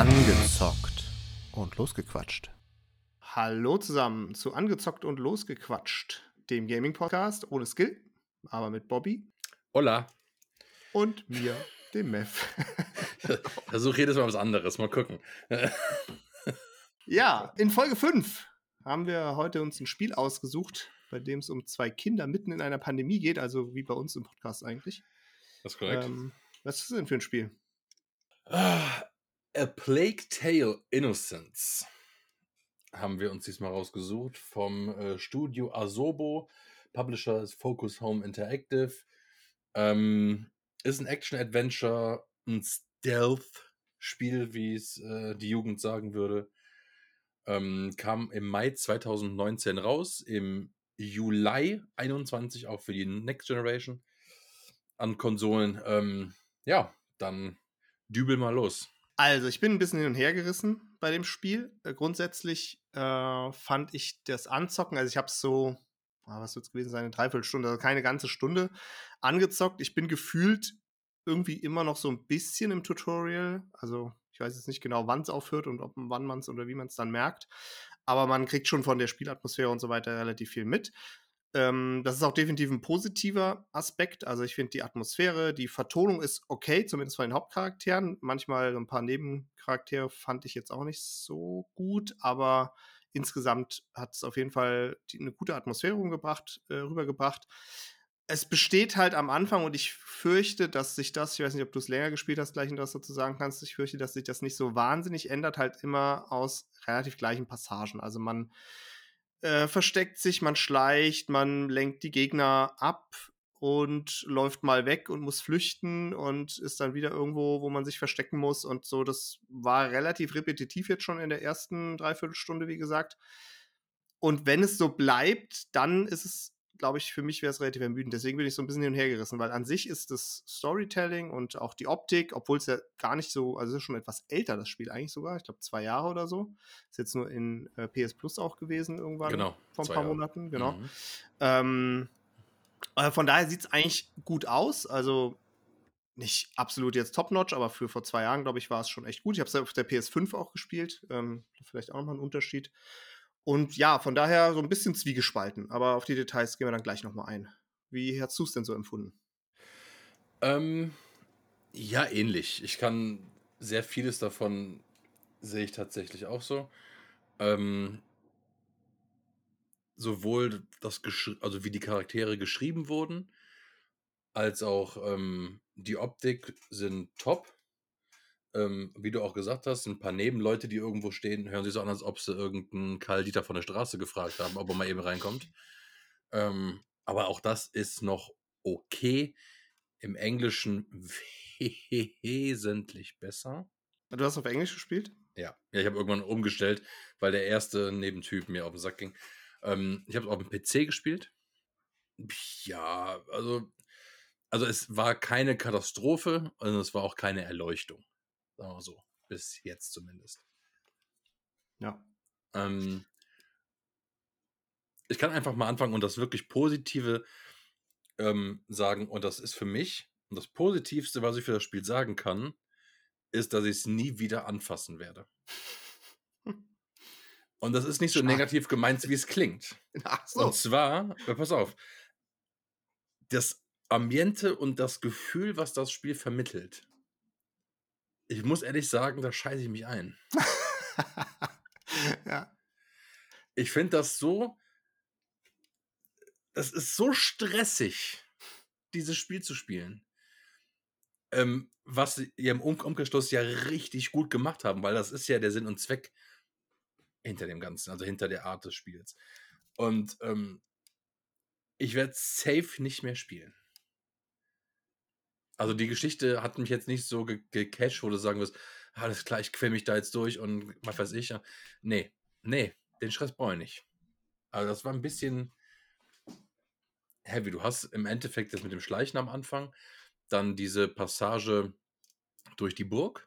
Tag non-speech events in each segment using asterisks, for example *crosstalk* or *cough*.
Angezockt und losgequatscht. Hallo zusammen zu Angezockt und Losgequatscht, dem Gaming-Podcast ohne Skill, aber mit Bobby Hola. und mir, dem Mev. Versuch jedes Mal was anderes. Mal gucken. ja, in Folge 5 haben wir heute uns ein Spiel ausgesucht, bei dem es um zwei Kinder mitten in einer Pandemie geht, also wie bei uns im Podcast eigentlich. Das ist korrekt. Ähm, was ist das denn für ein Spiel? A Plague Tale Innocence haben wir uns diesmal rausgesucht vom äh, Studio Asobo. Publisher ist Focus Home Interactive. Ähm, ist ein Action-Adventure, ein Stealth-Spiel, wie es äh, die Jugend sagen würde. Ähm, kam im Mai 2019 raus, im Juli 21 auch für die Next Generation an Konsolen. Ähm, ja, dann dübel mal los. Also, ich bin ein bisschen hin und her gerissen bei dem Spiel. Äh, grundsätzlich äh, fand ich das Anzocken, also ich habe es so, ah, was wird es gewesen sein, eine Dreiviertelstunde, also keine ganze Stunde angezockt. Ich bin gefühlt irgendwie immer noch so ein bisschen im Tutorial. Also, ich weiß jetzt nicht genau, wann es aufhört und ob, wann man es oder wie man es dann merkt. Aber man kriegt schon von der Spielatmosphäre und so weiter relativ viel mit. Ähm, das ist auch definitiv ein positiver Aspekt. Also ich finde die Atmosphäre, die Vertonung ist okay, zumindest von den Hauptcharakteren. Manchmal ein paar Nebencharaktere fand ich jetzt auch nicht so gut, aber insgesamt hat es auf jeden Fall die, eine gute Atmosphäre rumgebracht, äh, rübergebracht. Es besteht halt am Anfang und ich fürchte, dass sich das, ich weiß nicht, ob du es länger gespielt hast, gleich was dazu sagen kannst, ich fürchte, dass sich das nicht so wahnsinnig ändert, halt immer aus relativ gleichen Passagen. Also man äh, versteckt sich, man schleicht, man lenkt die Gegner ab und läuft mal weg und muss flüchten und ist dann wieder irgendwo, wo man sich verstecken muss und so. Das war relativ repetitiv jetzt schon in der ersten Dreiviertelstunde, wie gesagt. Und wenn es so bleibt, dann ist es glaube ich, für mich wäre es relativ ermüdend. Deswegen bin ich so ein bisschen hin und her gerissen, weil an sich ist das Storytelling und auch die Optik, obwohl es ja gar nicht so, also es ist schon etwas älter, das Spiel eigentlich sogar, ich glaube zwei Jahre oder so. Ist jetzt nur in äh, PS Plus auch gewesen irgendwann Genau, vor ein paar Jahre. Monaten, genau. Mhm. Ähm, äh, von daher sieht es eigentlich gut aus. Also nicht absolut jetzt top-notch, aber für vor zwei Jahren, glaube ich, war es schon echt gut. Ich habe es auf der PS5 auch gespielt. Ähm, vielleicht auch nochmal ein Unterschied. Und ja, von daher so ein bisschen zwiegespalten. Aber auf die Details gehen wir dann gleich nochmal ein. Wie hast du es denn so empfunden? Ähm, ja, ähnlich. Ich kann sehr vieles davon sehe ich tatsächlich auch so. Ähm, sowohl das also wie die Charaktere geschrieben wurden, als auch ähm, die Optik sind top. Ähm, wie du auch gesagt hast, ein paar Nebenleute, die irgendwo stehen, hören sich so an, als ob sie irgendeinen Karl Dieter von der Straße gefragt haben, ob er mal eben reinkommt. Ähm, aber auch das ist noch okay. Im Englischen wesentlich besser. Du hast auf Englisch gespielt? Ja, ja ich habe irgendwann umgestellt, weil der erste Nebentyp mir auf den Sack ging. Ähm, ich habe es auf dem PC gespielt. Ja, also, also es war keine Katastrophe und es war auch keine Erleuchtung. Sagen wir so. Bis jetzt zumindest. Ja. Ähm, ich kann einfach mal anfangen und das wirklich Positive ähm, sagen. Und das ist für mich, und das Positivste, was ich für das Spiel sagen kann, ist, dass ich es nie wieder anfassen werde. *laughs* Und das ist nicht so negativ gemeint, wie es klingt. Ach Und zwar, ja, pass auf, das Ambiente und das Gefühl, was das Spiel vermittelt. Ich muss ehrlich sagen, da scheiße ich mich ein. *laughs* ja. Ich finde das so. Das ist so stressig, dieses Spiel zu spielen. Ähm, was sie im Um- Umkehrschluss ja richtig gut gemacht haben, weil das ist ja der Sinn und Zweck hinter dem Ganzen, also hinter der Art des Spiels. Und ähm, ich werde safe nicht mehr spielen. Also die Geschichte hat mich jetzt nicht so ge- gecatcht, wo du sagen wirst, alles klar, ich quäl mich da jetzt durch und was weiß ich. Nee, nee, den Stress brauche ich nicht. Also das war ein bisschen heavy. Du hast im Endeffekt das mit dem Schleichen am Anfang, dann diese Passage durch die Burg,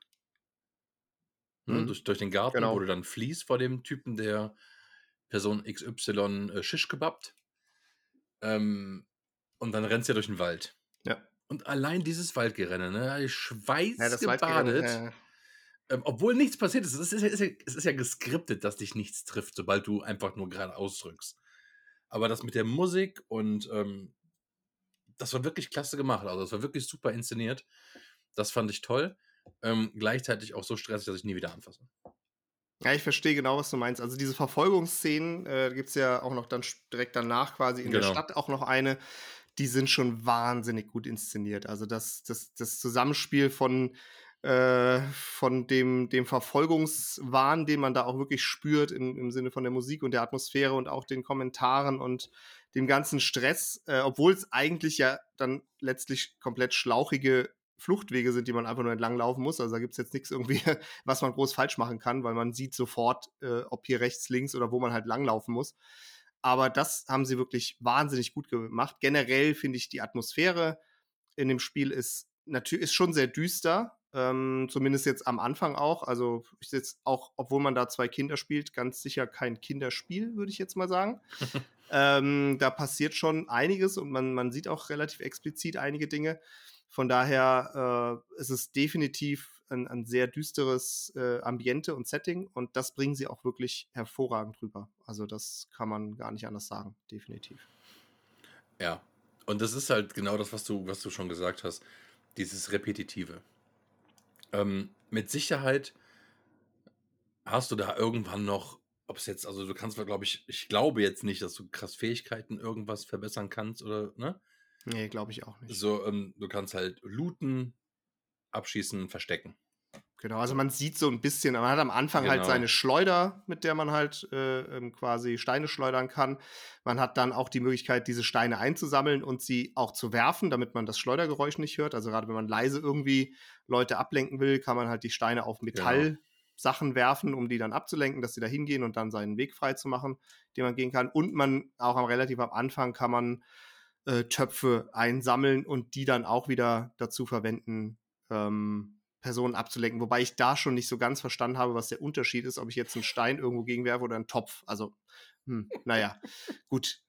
ne, Mhm. durch, durch den Garten, Genau. wo du dann fließt vor dem Typen, der Person XY äh, Shish gebabt. Ähm, und dann rennst du ja durch den Wald. Ja. Und allein dieses Waldgerenne, ne, ich Ja, ja. ähm, obwohl nichts passiert ist. Es ist, ja, ist ja, es ist ja geskriptet, dass dich nichts trifft, sobald du einfach nur gerade ausdrückst. Aber das mit der Musik und ähm, das war wirklich klasse gemacht. Also, das war wirklich super inszeniert. Das fand ich toll. Ähm, gleichzeitig auch so stressig, dass ich nie wieder anfasse. Ja, ich verstehe genau, was du meinst. Also diese Verfolgungsszenen, äh, gibt es ja auch noch dann direkt danach quasi in genau. der Stadt auch noch eine, die sind schon wahnsinnig gut inszeniert. Also das, das, das Zusammenspiel von, äh, von dem, dem Verfolgungswahn, den man da auch wirklich spürt im, im Sinne von der Musik und der Atmosphäre und auch den Kommentaren und dem ganzen Stress, äh, obwohl es eigentlich ja dann letztlich komplett schlauchige Fluchtwege sind, die man einfach nur entlang laufen muss. Also da gibt es jetzt nichts irgendwie, *laughs* was man groß falsch machen kann, weil man sieht sofort, äh, ob hier rechts, links oder wo man halt langlaufen muss. Aber das haben sie wirklich wahnsinnig gut gemacht. Generell finde ich die Atmosphäre in dem Spiel ist natürlich ist schon sehr düster. Ähm, zumindest jetzt am Anfang auch. Also ist jetzt auch, obwohl man da zwei Kinder spielt, ganz sicher kein Kinderspiel, würde ich jetzt mal sagen. *laughs* ähm, da passiert schon einiges und man, man sieht auch relativ explizit einige Dinge. Von daher äh, ist es definitiv ein, ein sehr düsteres äh, Ambiente und Setting und das bringen sie auch wirklich hervorragend rüber. Also das kann man gar nicht anders sagen, definitiv. Ja, und das ist halt genau das, was du, was du schon gesagt hast, dieses Repetitive. Ähm, mit Sicherheit hast du da irgendwann noch, ob es jetzt, also du kannst, glaube ich, ich glaube jetzt nicht, dass du krass Fähigkeiten irgendwas verbessern kannst oder, ne? Nee, glaube ich auch nicht. So, ähm, du kannst halt looten, abschießen, verstecken. Genau, also man sieht so ein bisschen, man hat am Anfang halt genau. halt seine Schleuder, mit der man halt äh, ähm, quasi Steine schleudern kann. Man hat dann auch die Möglichkeit, diese Steine einzusammeln und sie auch zu werfen, damit man das Schleudergeräusch nicht hört. Also gerade wenn man leise irgendwie Leute ablenken will, kann man halt die Steine auf genau. Metallsachen genau. werfen, um die dann abzulenken, dass sie da hingehen und dann seinen Weg frei zu machen, den man gehen kann. Und man, auch am relativ am Anfang, kann man äh, Töpfe einsammeln und die dann auch wieder dazu verwenden, ähm, Personen abzulenken. Wobei ich da schon nicht so ganz verstanden habe, was der Unterschied ist, ob ich jetzt einen Stein irgendwo gegenwerfe oder einen Topf. Also, hm, naja, gut.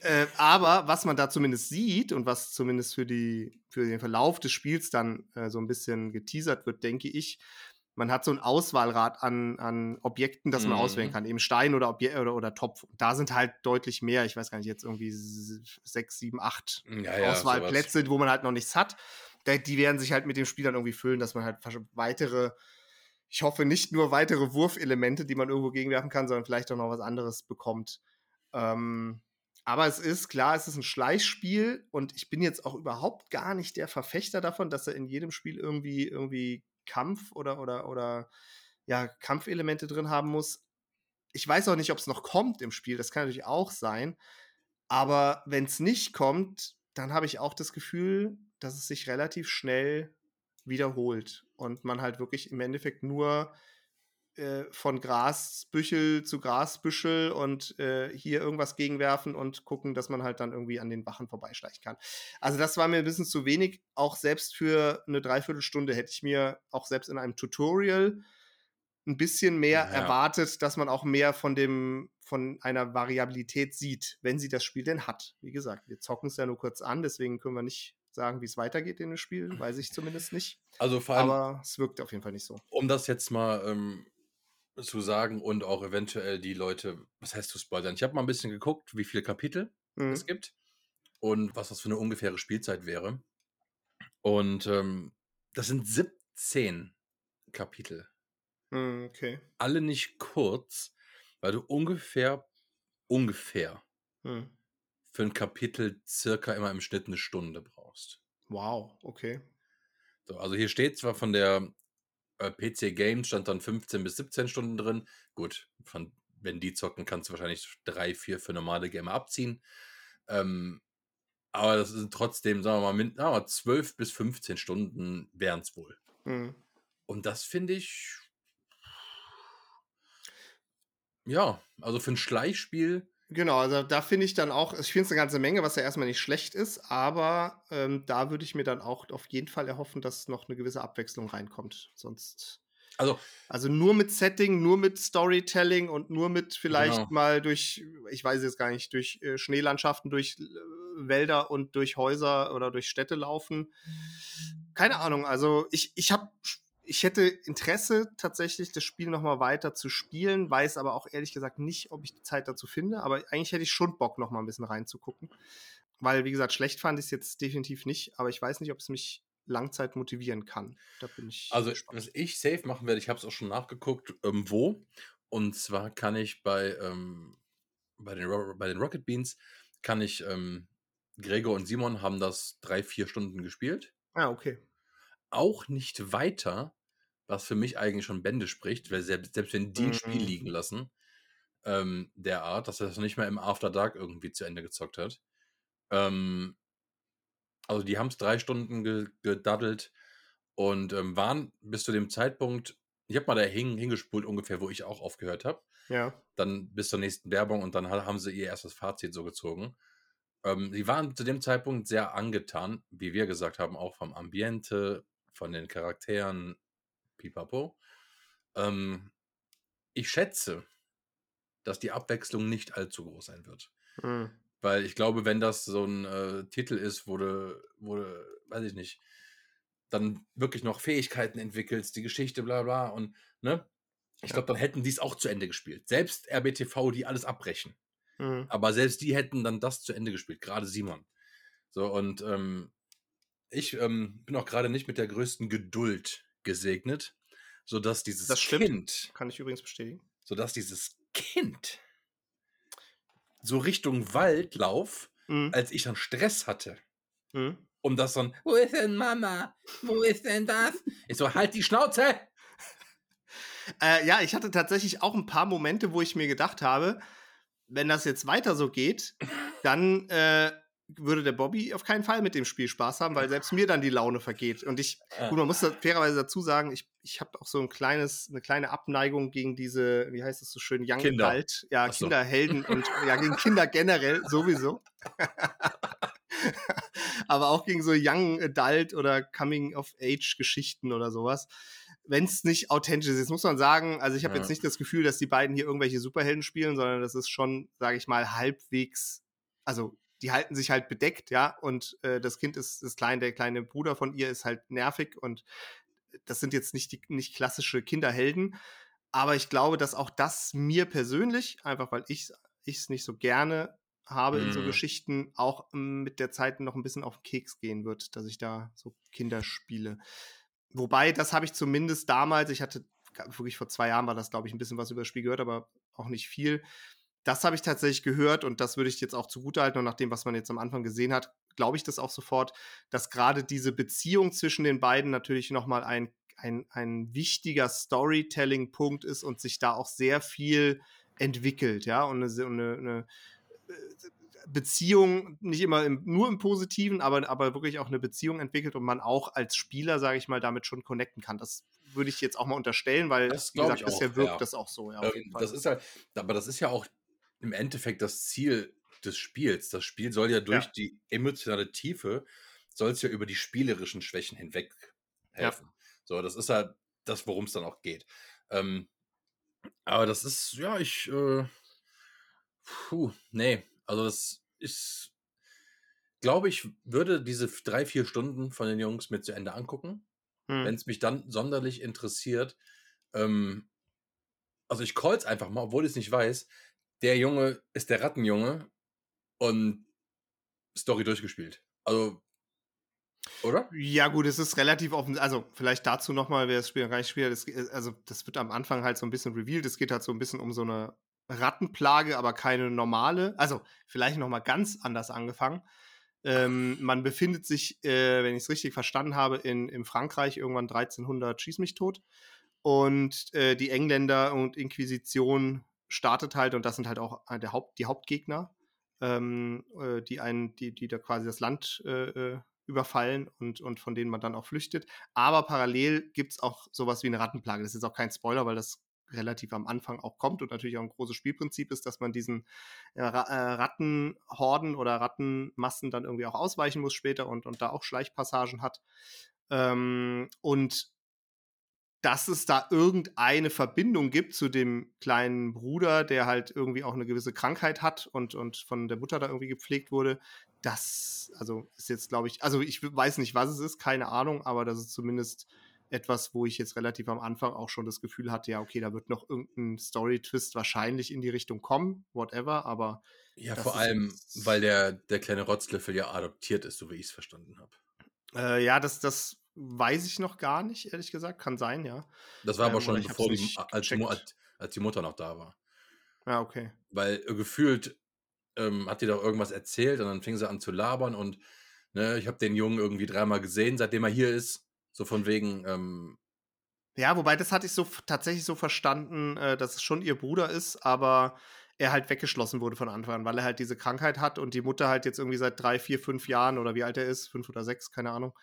Äh, aber was man da zumindest sieht und was zumindest für, die, für den Verlauf des Spiels dann äh, so ein bisschen geteasert wird, denke ich, man hat so ein Auswahlrad an, an Objekten, das man mhm. auswählen kann. Eben Stein oder, Obje oder, oder Topf. Da sind halt deutlich mehr, ich weiß gar nicht, jetzt irgendwie sechs, sieben, acht ja, ja, Auswahlplätze, sowas. wo man halt noch nichts hat. Die werden sich halt mit dem Spiel dann irgendwie füllen, dass man halt weitere, ich hoffe nicht nur weitere Wurfelemente, die man irgendwo gegenwerfen kann, sondern vielleicht auch noch was anderes bekommt. Ähm, aber es ist klar, es ist ein Schleichspiel und ich bin jetzt auch überhaupt gar nicht der Verfechter davon, dass er in jedem Spiel irgendwie, irgendwie Kampf oder, oder, oder ja, Kampfelemente drin haben muss. Ich weiß auch nicht, ob es noch kommt im Spiel, das kann natürlich auch sein. Aber wenn es nicht kommt, dann habe ich auch das Gefühl, dass es sich relativ schnell wiederholt und man halt wirklich im Endeffekt nur äh, von Grasbüchel zu Grasbüschel und äh, hier irgendwas gegenwerfen und gucken, dass man halt dann irgendwie an den Wachen vorbeischleichen kann. Also das war mir ein bisschen zu wenig. Auch selbst für eine Dreiviertelstunde hätte ich mir auch selbst in einem Tutorial ein bisschen mehr ja. erwartet, dass man auch mehr von dem von einer Variabilität sieht, wenn sie das Spiel denn hat. Wie gesagt, wir zocken es ja nur kurz an, deswegen können wir nicht sagen, wie es weitergeht in dem Spiel, *laughs* weiß ich zumindest nicht. Also vor allem, aber es wirkt auf jeden Fall nicht so. Um das jetzt mal ähm, zu sagen und auch eventuell die Leute, was heißt zu spoilern? Ich habe mal ein bisschen geguckt, wie viele Kapitel mhm. es gibt und was das für eine ungefähre Spielzeit wäre. Und ähm, das sind 17 Kapitel. Mhm, okay. Alle nicht kurz, weil du ungefähr, ungefähr mhm. für ein Kapitel circa immer im Schnitt eine Stunde brauchst. Wow, okay. So, also hier steht zwar von der äh, PC Games stand dann 15 bis 17 Stunden drin. Gut, von, wenn die zocken, kannst du wahrscheinlich drei, vier für normale Gamer abziehen. Ähm, aber das sind trotzdem, sagen wir mal, mit, ah, 12 bis 15 Stunden wären es wohl. Mhm. Und das finde ich ja, also für ein Schleichspiel. Genau, also da finde ich dann auch, ich finde es eine ganze Menge, was ja erstmal nicht schlecht ist, aber ähm, da würde ich mir dann auch auf jeden Fall erhoffen, dass noch eine gewisse Abwechslung reinkommt. Sonst. Also, also nur mit Setting, nur mit Storytelling und nur mit vielleicht genau. mal durch, ich weiß jetzt gar nicht, durch äh, Schneelandschaften, durch äh, Wälder und durch Häuser oder durch Städte laufen. Keine Ahnung, also ich, ich habe ich hätte Interesse tatsächlich, das Spiel nochmal weiter zu spielen, weiß aber auch ehrlich gesagt nicht, ob ich die Zeit dazu finde. Aber eigentlich hätte ich schon Bock, nochmal ein bisschen reinzugucken. Weil, wie gesagt, schlecht fand ich es jetzt definitiv nicht, aber ich weiß nicht, ob es mich Langzeit motivieren kann. Da bin ich. Also, gespannt. was ich safe machen werde, ich habe es auch schon nachgeguckt, ähm, wo. Und zwar kann ich bei, ähm, bei, den, bei den Rocket Beans, kann ich, ähm, Gregor und Simon haben das drei, vier Stunden gespielt. Ah, okay. Auch nicht weiter was für mich eigentlich schon Bände spricht, weil selbst, selbst wenn die ein Spiel liegen Mhm. lassen, ähm, der Art, dass er das nicht mehr im After Dark irgendwie zu Ende gezockt hat. Ähm, also die haben es drei Stunden ge gedaddelt und ähm, waren bis zu dem Zeitpunkt, ich habe mal da hing, hingespult ungefähr, wo ich auch aufgehört habe. Ja. Dann bis zur nächsten Werbung und dann ha- haben sie ihr erstes Fazit so gezogen. Ähm, sie waren zu dem Zeitpunkt sehr angetan, wie wir gesagt haben, auch vom Ambiente, von den Charakteren, pipapo. Ähm, ich schätze, dass die Abwechslung nicht allzu groß sein wird. Mhm. Weil ich glaube, wenn das so ein äh, Titel ist, wo du, wo du, weiß ich nicht, dann wirklich noch Fähigkeiten entwickelst, die Geschichte, bla bla und, ne? Ich Ja. glaube, dann hätten die es auch zu Ende gespielt. Selbst RBTV, die alles abbrechen. Mhm. Aber selbst die hätten dann das zu Ende gespielt, gerade Simon. So, und ähm, ich ähm, bin auch gerade nicht mit der größten Geduld gesegnet, sodass dieses Das stimmt. Kind, Kann ich übrigens bestätigen. sodass dieses Kind so Richtung Waldlauf, Mhm. als ich dann Stress hatte, Mhm. um das dann, wo ist denn Mama? Wo ist denn das? Ich so, halt die Schnauze! *laughs* Äh, ja, ich hatte tatsächlich auch ein paar Momente, wo ich mir gedacht habe, wenn das jetzt weiter so geht, dann äh, würde der Bobby auf keinen Fall mit dem Spiel Spaß haben, weil selbst mir dann die Laune vergeht. Und ich, gut, man muss da fairerweise dazu sagen, ich, ich habe auch so ein kleines, eine kleine Abneigung gegen diese, wie heißt es so schön, Young Kinder. Adult, ja, Ach so. Kinderhelden und ja, gegen Kinder generell sowieso. *laughs* Aber auch gegen so Young Adult oder Coming of Age Geschichten oder sowas. Wenn es nicht authentisch ist, Jetzt muss man sagen, also ich habe Ja. jetzt nicht das Gefühl, dass die beiden hier irgendwelche Superhelden spielen, sondern das ist schon, sage ich mal, halbwegs, also die halten sich halt bedeckt, ja, und äh, das Kind ist, ist klein, der kleine Bruder von ihr ist halt nervig und das sind jetzt nicht die nicht klassische Kinderhelden, aber ich glaube, dass auch das mir persönlich, einfach weil ich es nicht so gerne habe in so Mhm. Geschichten, auch mm, mit der Zeit noch ein bisschen auf den Keks gehen wird, dass ich da so Kinder spiele. Wobei, das habe ich zumindest damals, ich hatte wirklich vor zwei Jahren war das, glaube ich, ein bisschen was über das Spiel gehört, aber auch nicht viel. Das habe ich tatsächlich gehört und das würde ich jetzt auch zugutehalten. Und nach dem, was man jetzt am Anfang gesehen hat, glaube ich das auch sofort, dass gerade diese Beziehung zwischen den beiden natürlich nochmal ein, ein, ein wichtiger Storytelling-Punkt ist und sich da auch sehr viel entwickelt, ja, und eine, eine, eine Beziehung, nicht immer im, nur im Positiven, aber, aber wirklich auch eine Beziehung entwickelt und man auch als Spieler, sage ich mal, damit schon connecten kann. Das würde ich jetzt auch mal unterstellen, weil, Das wie gesagt, bisher wirkt ja. das auch so, ja, auf Ähm, jeden Fall. das ist halt, aber das ist ja auch im Endeffekt das Ziel des Spiels. Das Spiel soll ja durch Ja. die emotionale Tiefe, soll es ja über die spielerischen Schwächen hinweg helfen. So, das ist ja das, worum es dann auch geht. Ähm, aber das ist, ja, ich, äh, puh, nee, also das ist, glaube ich, würde diese drei, vier Stunden von den Jungs mit zu Ende angucken Hm. wenn es mich dann sonderlich interessiert, ähm, also ich call's einfach mal, obwohl ich es nicht weiß, der Junge ist der Rattenjunge und Story durchgespielt. Also, oder? Ja, gut, es ist relativ offen. Also, vielleicht dazu nochmal, wer das Spiel gar spielt. Das, ge- also, das wird am Anfang halt so ein bisschen revealed. Es geht halt so ein bisschen um so eine Rattenplage, aber keine normale. Also, vielleicht nochmal ganz anders angefangen. Ähm, man befindet sich, äh, wenn ich es richtig verstanden habe, in, in Frankreich irgendwann 1300 Schieß mich tot. Und äh, die Engländer und Inquisition startet halt, und das sind halt auch äh, der Haupt, die Hauptgegner, ähm, äh, die, einen, die, die da quasi das Land äh, äh, überfallen und, und von denen man dann auch flüchtet. Aber parallel gibt es auch sowas wie eine Rattenplage. Das ist jetzt auch kein Spoiler, weil das relativ am Anfang auch kommt und natürlich auch ein großes Spielprinzip ist, dass man diesen äh, Ra Rattenhorden oder Rattenmassen dann irgendwie auch ausweichen muss später und, und da auch Schleichpassagen hat. Ähm, und dass es da irgendeine Verbindung gibt zu dem kleinen Bruder, der halt irgendwie auch eine gewisse Krankheit hat und, und von der Mutter da irgendwie gepflegt wurde, das, also ist jetzt, glaube ich, also ich weiß nicht, was es ist, keine Ahnung, aber das ist zumindest etwas, wo ich jetzt relativ am Anfang auch schon das Gefühl hatte, ja, okay, da wird noch irgendein Story-Twist wahrscheinlich in die Richtung kommen, whatever, aber. Ja, vor allem, weil der, der kleine Rotzlöffel ja adoptiert ist, so wie ich es verstanden habe. Äh, ja, das, das weiß ich noch gar nicht, ehrlich gesagt. Kann sein, ja. Das war ähm, aber schon bevor die, als, die, als die Mutter noch da war. Ja, okay. Weil äh, gefühlt ähm, hat die doch irgendwas erzählt und dann fing sie an zu labern und ne, ich habe den Jungen irgendwie dreimal gesehen, seitdem er hier ist. So von wegen. Ähm, ja, wobei das hatte ich so tatsächlich so verstanden, äh, dass es schon ihr Bruder ist, aber er halt weggeschlossen wurde von Anfang an, weil er halt diese Krankheit hat und die Mutter halt jetzt irgendwie seit drei, vier, fünf Jahren oder wie alt er ist, fünf oder sechs, keine Ahnung,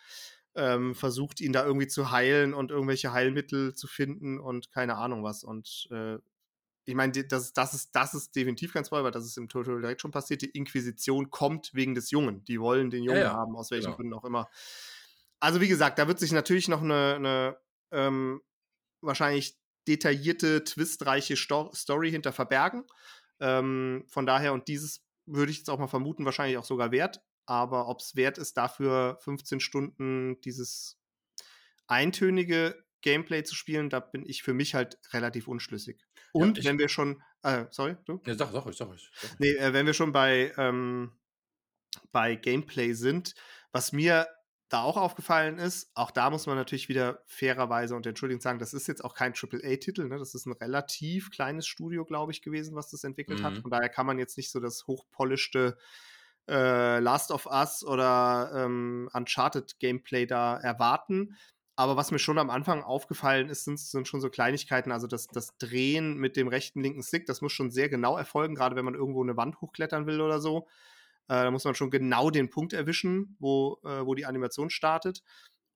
ähm, versucht ihn da irgendwie zu heilen und irgendwelche Heilmittel zu finden und keine Ahnung was. Und äh, ich meine, das, das, ist, das ist definitiv ganz toll, weil das ist im Tutorial direkt schon passiert. Die Inquisition kommt wegen des Jungen. Die wollen den Jungen ja, ja. haben, aus welchen genau. Gründen auch immer. Also, wie gesagt, da wird sich natürlich noch eine, eine ähm, wahrscheinlich detaillierte, twistreiche Sto Story hinter verbergen. Ähm, von daher, und dieses würde ich jetzt auch mal vermuten, wahrscheinlich auch sogar wert. Aber ob es wert ist, dafür 15 Stunden dieses eintönige Gameplay zu spielen, da bin ich für mich halt relativ unschlüssig. Und ja, wenn wir schon, äh, sorry, du? Ja, sag, sag ich, sag ich. Nee, äh, wenn wir schon bei, ähm, bei Gameplay sind, was mir da auch aufgefallen ist, auch da muss man natürlich wieder fairerweise und entschuldigend sagen, das ist jetzt auch kein AAA-Titel, ne? das ist ein relativ kleines Studio, glaube ich, gewesen, was das entwickelt mhm. hat. Von daher kann man jetzt nicht so das hochpolischte äh, Last of Us oder ähm, Uncharted Gameplay da erwarten. Aber was mir schon am Anfang aufgefallen ist, sind, sind schon so Kleinigkeiten. Also das, das Drehen mit dem rechten, linken Stick, das muss schon sehr genau erfolgen, gerade wenn man irgendwo eine Wand hochklettern will oder so. Äh, da muss man schon genau den Punkt erwischen, wo, äh, wo die Animation startet.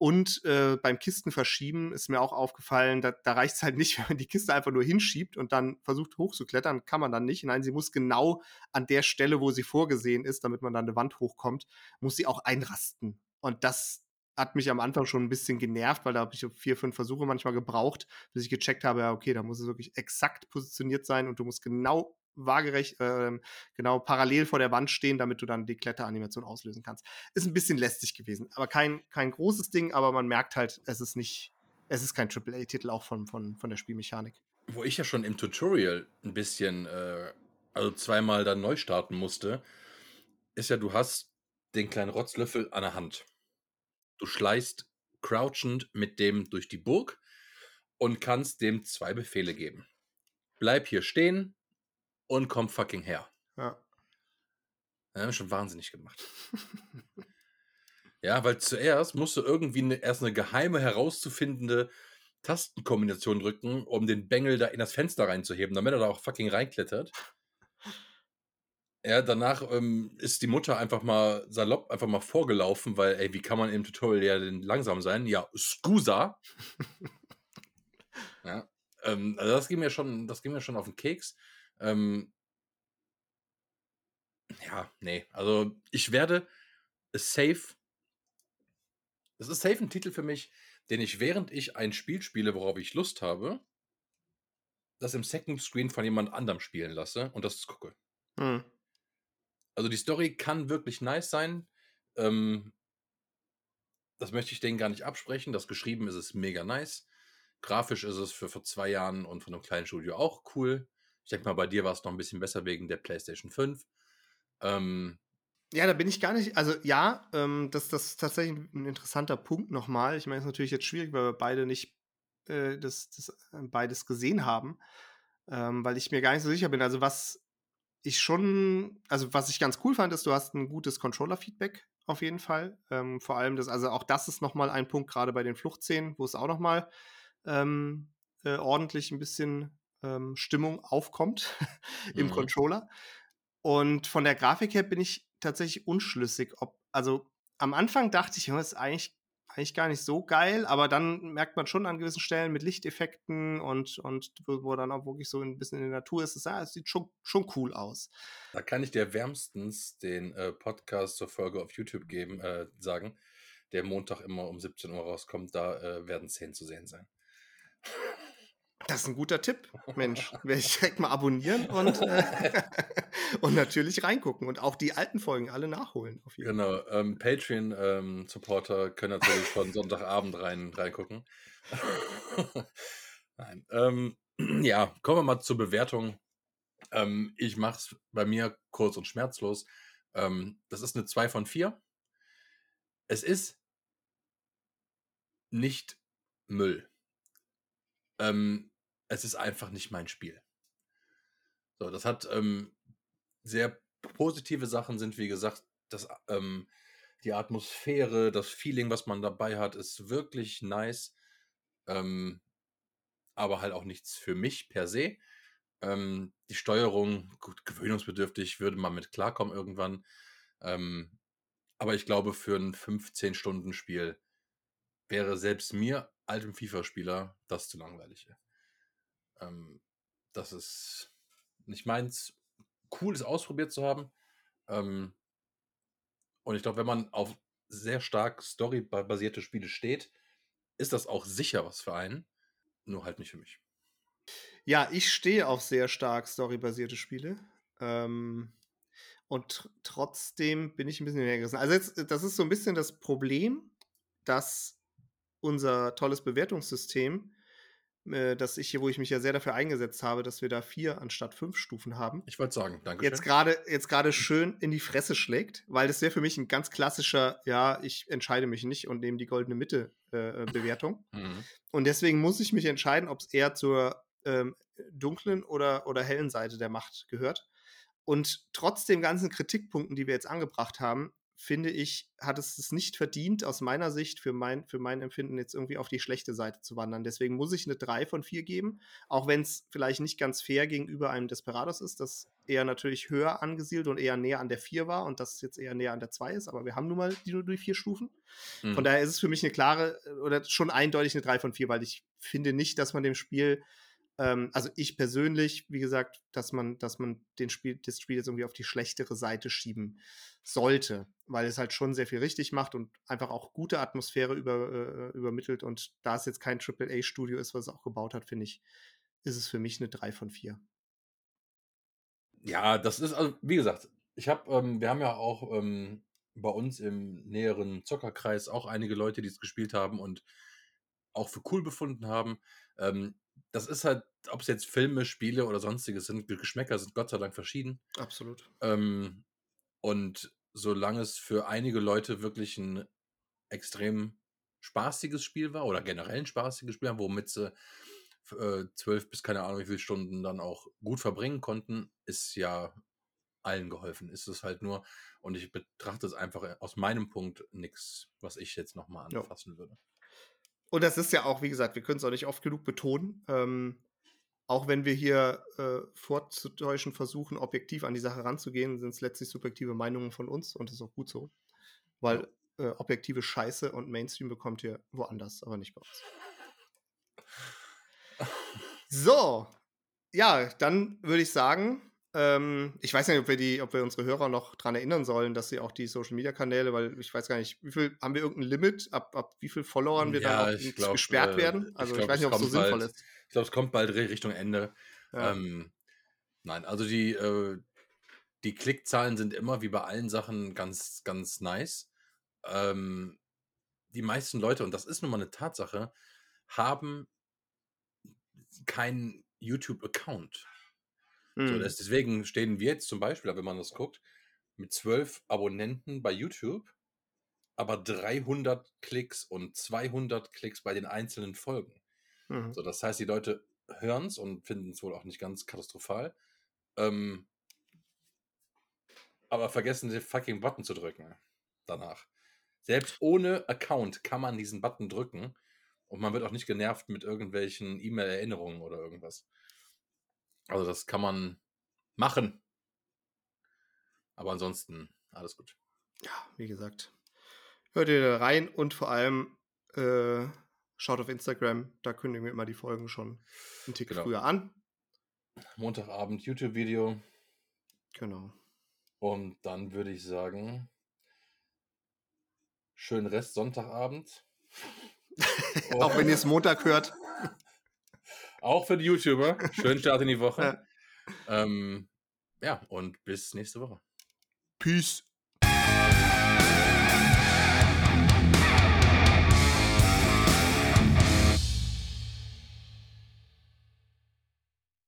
Und äh, beim Kisten verschieben ist mir auch aufgefallen, da, da reicht es halt nicht, *laughs* wenn man die Kiste einfach nur hinschiebt und dann versucht hochzuklettern, kann man dann nicht. Nein, sie muss genau an der Stelle, wo sie vorgesehen ist, damit man dann eine Wand hochkommt, muss sie auch einrasten. Und das hat mich am Anfang schon ein bisschen genervt, weil da habe ich vier, fünf Versuche manchmal gebraucht, bis ich gecheckt habe, ja, okay, da muss es wirklich exakt positioniert sein und du musst genau waagerecht, äh, genau parallel vor der Wand stehen, damit du dann die Kletteranimation auslösen kannst. Ist ein bisschen lästig gewesen, aber kein, kein großes Ding, aber man merkt halt, es ist nicht, es ist kein AAA-Titel auch von, von, von der Spielmechanik. Wo ich ja schon im Tutorial ein bisschen, äh, also zweimal dann neu starten musste, ist ja, du hast den kleinen Rotzlöffel an der Hand. Du schleißt crouchend mit dem durch die Burg und kannst dem zwei Befehle geben. Bleib hier stehen, und komm fucking her. Ja. Das haben schon wahnsinnig gemacht. *laughs* ja, weil zuerst musst du irgendwie ne, erst eine geheime herauszufindende Tastenkombination drücken, um den Bengel da in das Fenster reinzuheben, damit er da auch fucking reinklettert. Ja, danach ähm, ist die Mutter einfach mal salopp einfach mal vorgelaufen, weil, ey, wie kann man im Tutorial ja denn langsam sein? Ja, Scusa. *laughs* ja, ähm, also das ging mir schon, das ging mir schon auf den Keks. Ähm, ja, nee. Also ich werde safe. Es ist safe ein Titel für mich, den ich, während ich ein Spiel spiele, worauf ich Lust habe, das im Second Screen von jemand anderem spielen lasse und das gucke. Hm. Also die Story kann wirklich nice sein. Ähm, das möchte ich denen gar nicht absprechen. Das geschrieben ist es mega nice. Grafisch ist es für vor zwei Jahren und von einem kleinen Studio auch cool. Ich denke mal, bei dir war es noch ein bisschen besser wegen der PlayStation 5. Ähm, ja, da bin ich gar nicht. Also ja, ähm, das, das ist tatsächlich ein interessanter Punkt nochmal. Ich meine, es ist natürlich jetzt schwierig, weil wir beide nicht äh, das, das äh, beides gesehen haben, ähm, weil ich mir gar nicht so sicher bin. Also was ich schon, also was ich ganz cool fand, ist, du hast ein gutes Controller-Feedback auf jeden Fall. Ähm, vor allem das, also auch das ist nochmal ein Punkt, gerade bei den Fluchtszenen, wo es auch nochmal ähm, äh, ordentlich ein bisschen ähm, Stimmung aufkommt *laughs* im mhm. Controller. Und von der Grafik her bin ich tatsächlich unschlüssig, ob, also am Anfang dachte ich, das ist eigentlich, eigentlich gar nicht so geil, aber dann merkt man schon an gewissen Stellen mit Lichteffekten und, und wo, dann auch wirklich so ein bisschen in der Natur ist, es, ja, es sieht schon, schon cool aus. Da kann ich dir wärmstens den äh, Podcast zur Folge auf YouTube geben, äh, sagen, der Montag immer um 17 Uhr rauskommt, da äh, werden Szenen zu sehen sein. *laughs* Das ist ein guter Tipp, Mensch. Werde ich direkt mal abonnieren und, äh, *laughs* und natürlich reingucken und auch die alten Folgen alle nachholen. Auf jeden genau, ähm, Patreon-Supporter ähm, können natürlich von Sonntagabend rein, reingucken. *laughs* Nein. Ähm, *clears throat* ja, kommen wir mal zur Bewertung. Ähm, ich mache es bei mir kurz und schmerzlos. Ähm, das ist eine 2 von 4. Es ist nicht Müll. Ähm, es ist einfach nicht mein Spiel. So, das hat ähm, sehr positive Sachen, sind wie gesagt, das, ähm, die Atmosphäre, das Feeling, was man dabei hat, ist wirklich nice. Ähm, aber halt auch nichts für mich per se. Ähm, die Steuerung, gut, gewöhnungsbedürftig, würde man mit klarkommen irgendwann. Ähm, aber ich glaube, für ein 15-Stunden-Spiel wäre selbst mir, altem FIFA-Spieler, das zu langweilig. Ähm, das ist nicht meins. Cool ist ausprobiert zu haben. Ähm, und ich glaube, wenn man auf sehr stark storybasierte Spiele steht, ist das auch sicher was für einen. Nur halt nicht für mich. Ja, ich stehe auf sehr stark storybasierte Spiele. Ähm, und trotzdem bin ich ein bisschen hergerissen. Also jetzt, das ist so ein bisschen das Problem, dass unser tolles Bewertungssystem dass ich hier, wo ich mich ja sehr dafür eingesetzt habe, dass wir da vier anstatt fünf Stufen haben. Ich wollte sagen, danke. Jetzt gerade jetzt gerade schön in die Fresse schlägt, weil das wäre für mich ein ganz klassischer, ja, ich entscheide mich nicht und nehme die goldene Mitte äh, äh Bewertung. *laughs* Mhm. Und deswegen muss ich mich entscheiden, ob es eher zur ähm, dunklen oder, oder hellen Seite der Macht gehört. Und trotz den ganzen Kritikpunkten, die wir jetzt angebracht haben, finde ich, hat es es nicht verdient, aus meiner Sicht, für mein, für mein Empfinden, jetzt irgendwie auf die schlechte Seite zu wandern. Deswegen muss ich eine 3 von 4 geben, auch wenn es vielleicht nicht ganz fair gegenüber einem Desperados ist, das eher natürlich höher angesiedelt und eher näher an der 4 war und das jetzt eher näher an der 2 ist, aber wir haben nun mal die, nur die vier Stufen. Mhm. Von daher ist es für mich eine klare oder schon eindeutig eine 3 von 4, weil ich finde nicht, dass man dem Spiel ähm, also ich persönlich, wie gesagt, dass man, dass man den Spiel, das Spiel jetzt irgendwie auf die schlechtere Seite schieben sollte, weil es halt schon sehr viel richtig macht und einfach auch gute Atmosphäre über, äh, übermittelt. Und da es jetzt kein AAA-Studio ist, was es auch gebaut hat, finde ich, ist es für mich eine 3 von 4. Ja, das ist, also, wie gesagt, ich habe, ähm, wir haben ja auch ähm, bei uns im näheren Zockerkreis auch einige Leute, die es gespielt haben und auch für cool befunden haben. Ähm, das ist halt, ob es jetzt Filme, Spiele oder sonstiges sind, Geschmäcker sind Gott sei Dank verschieden. Absolut. Ähm, und solange es für einige Leute wirklich ein extrem spaßiges Spiel war oder generell ein spaßiges Spiel, womit sie äh, zwölf bis keine Ahnung wie viele Stunden dann auch gut verbringen konnten, ist ja allen geholfen. Ist es halt nur, und ich betrachte es einfach aus meinem Punkt nichts, was ich jetzt nochmal anfassen ja. würde. Und das ist ja auch, wie gesagt, wir können es auch nicht oft genug betonen. Ähm, auch wenn wir hier äh, vorzutäuschen versuchen, objektiv an die Sache ranzugehen, sind es letztlich subjektive Meinungen von uns und das ist auch gut so. Weil äh, objektive Scheiße und Mainstream bekommt ihr woanders, aber nicht bei uns. So, ja, dann würde ich sagen, ähm, ich weiß nicht, ob wir, die, ob wir unsere Hörer noch daran erinnern sollen, dass sie auch die Social Media Kanäle, weil ich weiß gar nicht, wie viel, haben wir irgendein Limit, ab, ab wie viel Followern wir ja, da glaub, gesperrt äh, werden? Also ich, glaub, ich weiß nicht, ob es so sinnvoll ist. Ich glaube, es kommt bald Richtung Ende. Ja. Ähm, nein, also die, äh, die Klickzahlen sind immer wie bei allen Sachen ganz, ganz nice. Ähm, die meisten Leute, und das ist nun mal eine Tatsache, haben keinen YouTube-Account. So, mhm. das, deswegen stehen wir jetzt zum Beispiel, wenn man das guckt, mit zwölf Abonnenten bei YouTube, aber 300 Klicks und 200 Klicks bei den einzelnen Folgen. Mhm. So, das heißt, die Leute hören es und finden es wohl auch nicht ganz katastrophal. Ähm, aber vergessen den fucking Button zu drücken danach. Selbst ohne Account kann man diesen Button drücken und man wird auch nicht genervt mit irgendwelchen E-Mail-Erinnerungen oder irgendwas. Also das kann man machen. Aber ansonsten alles gut. Ja, wie gesagt. Hört ihr da rein und vor allem äh, schaut auf Instagram, da kündigen wir immer die Folgen schon einen Tick genau. früher an. Montagabend YouTube-Video. Genau. Und dann würde ich sagen, schönen Rest Sonntagabend. *laughs* Auch wenn ihr es Montag hört. *laughs* Auch für die YouTuber. Schönen Start in die Woche. Ja, ähm, ja und bis nächste Woche. Peace.